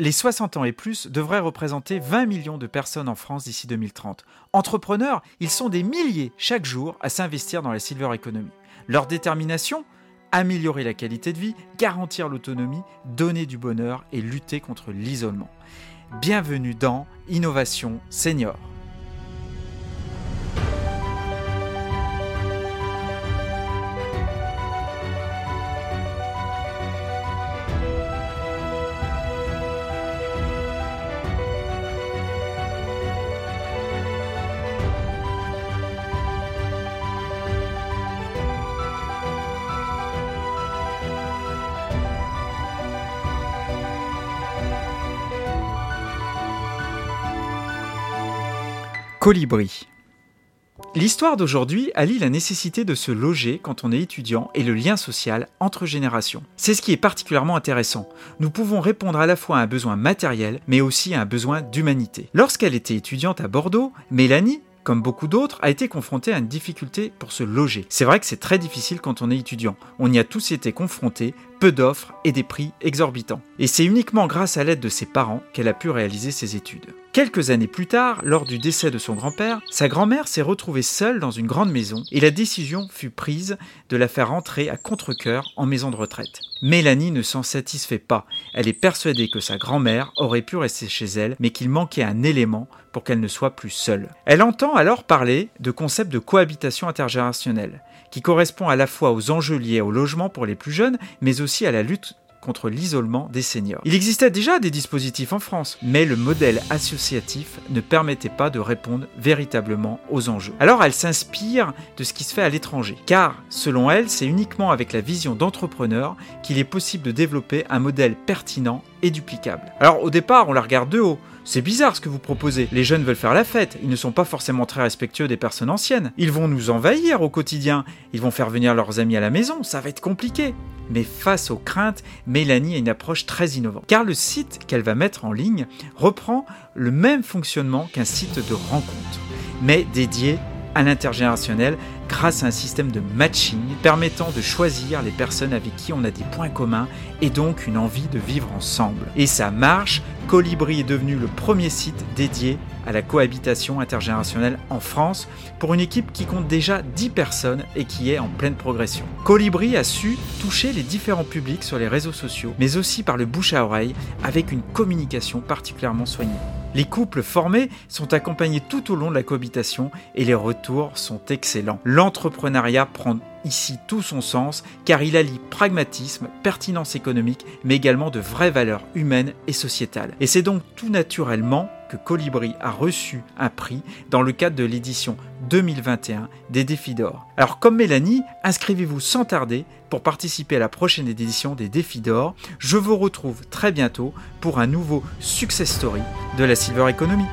les 60 ans et plus devraient représenter 20 millions de personnes en France d'ici 2030. Entrepreneurs, ils sont des milliers chaque jour à s'investir dans la silver economy. Leur détermination? Améliorer la qualité de vie, garantir l'autonomie, donner du bonheur et lutter contre l'isolement. Bienvenue dans Innovation Senior. Colibri. L'histoire d'aujourd'hui allie la nécessité de se loger quand on est étudiant et le lien social entre générations. C'est ce qui est particulièrement intéressant. Nous pouvons répondre à la fois à un besoin matériel, mais aussi à un besoin d'humanité. Lorsqu'elle était étudiante à Bordeaux, Mélanie, comme beaucoup d'autres, a été confrontée à une difficulté pour se loger. C'est vrai que c'est très difficile quand on est étudiant. On y a tous été confrontés, peu d'offres et des prix exorbitants. Et c'est uniquement grâce à l'aide de ses parents qu'elle a pu réaliser ses études. Quelques années plus tard, lors du décès de son grand-père, sa grand-mère s'est retrouvée seule dans une grande maison et la décision fut prise de la faire entrer à contre-coeur en maison de retraite. Mélanie ne s'en satisfait pas. Elle est persuadée que sa grand-mère aurait pu rester chez elle, mais qu'il manquait un élément pour qu'elle ne soit plus seule. Elle entend alors parler de concept de cohabitation intergénérationnelle, qui correspond à la fois aux enjeux liés au logement pour les plus jeunes, mais à la lutte contre l'isolement des seniors. Il existait déjà des dispositifs en France, mais le modèle associatif ne permettait pas de répondre véritablement aux enjeux. Alors elle s'inspire de ce qui se fait à l'étranger, car selon elle, c'est uniquement avec la vision d'entrepreneur qu'il est possible de développer un modèle pertinent et duplicable. Alors au départ, on la regarde de haut, c'est bizarre ce que vous proposez. Les jeunes veulent faire la fête. Ils ne sont pas forcément très respectueux des personnes anciennes. Ils vont nous envahir au quotidien. Ils vont faire venir leurs amis à la maison. Ça va être compliqué. Mais face aux craintes, Mélanie a une approche très innovante. Car le site qu'elle va mettre en ligne reprend le même fonctionnement qu'un site de rencontre, mais dédié à l'intergénérationnel grâce à un système de matching permettant de choisir les personnes avec qui on a des points communs et donc une envie de vivre ensemble. Et ça marche, Colibri est devenu le premier site dédié à la cohabitation intergénérationnelle en France pour une équipe qui compte déjà 10 personnes et qui est en pleine progression. Colibri a su toucher les différents publics sur les réseaux sociaux, mais aussi par le bouche à oreille avec une communication particulièrement soignée. Les couples formés sont accompagnés tout au long de la cohabitation et les retours sont excellents. L'entrepreneuriat prend ici tout son sens car il allie pragmatisme, pertinence économique, mais également de vraies valeurs humaines et sociétales. Et c'est donc tout naturellement Colibri a reçu un prix dans le cadre de l'édition 2021 des Défis d'Or. Alors comme Mélanie, inscrivez-vous sans tarder pour participer à la prochaine édition des Défis d'Or. Je vous retrouve très bientôt pour un nouveau success story de la Silver Economy.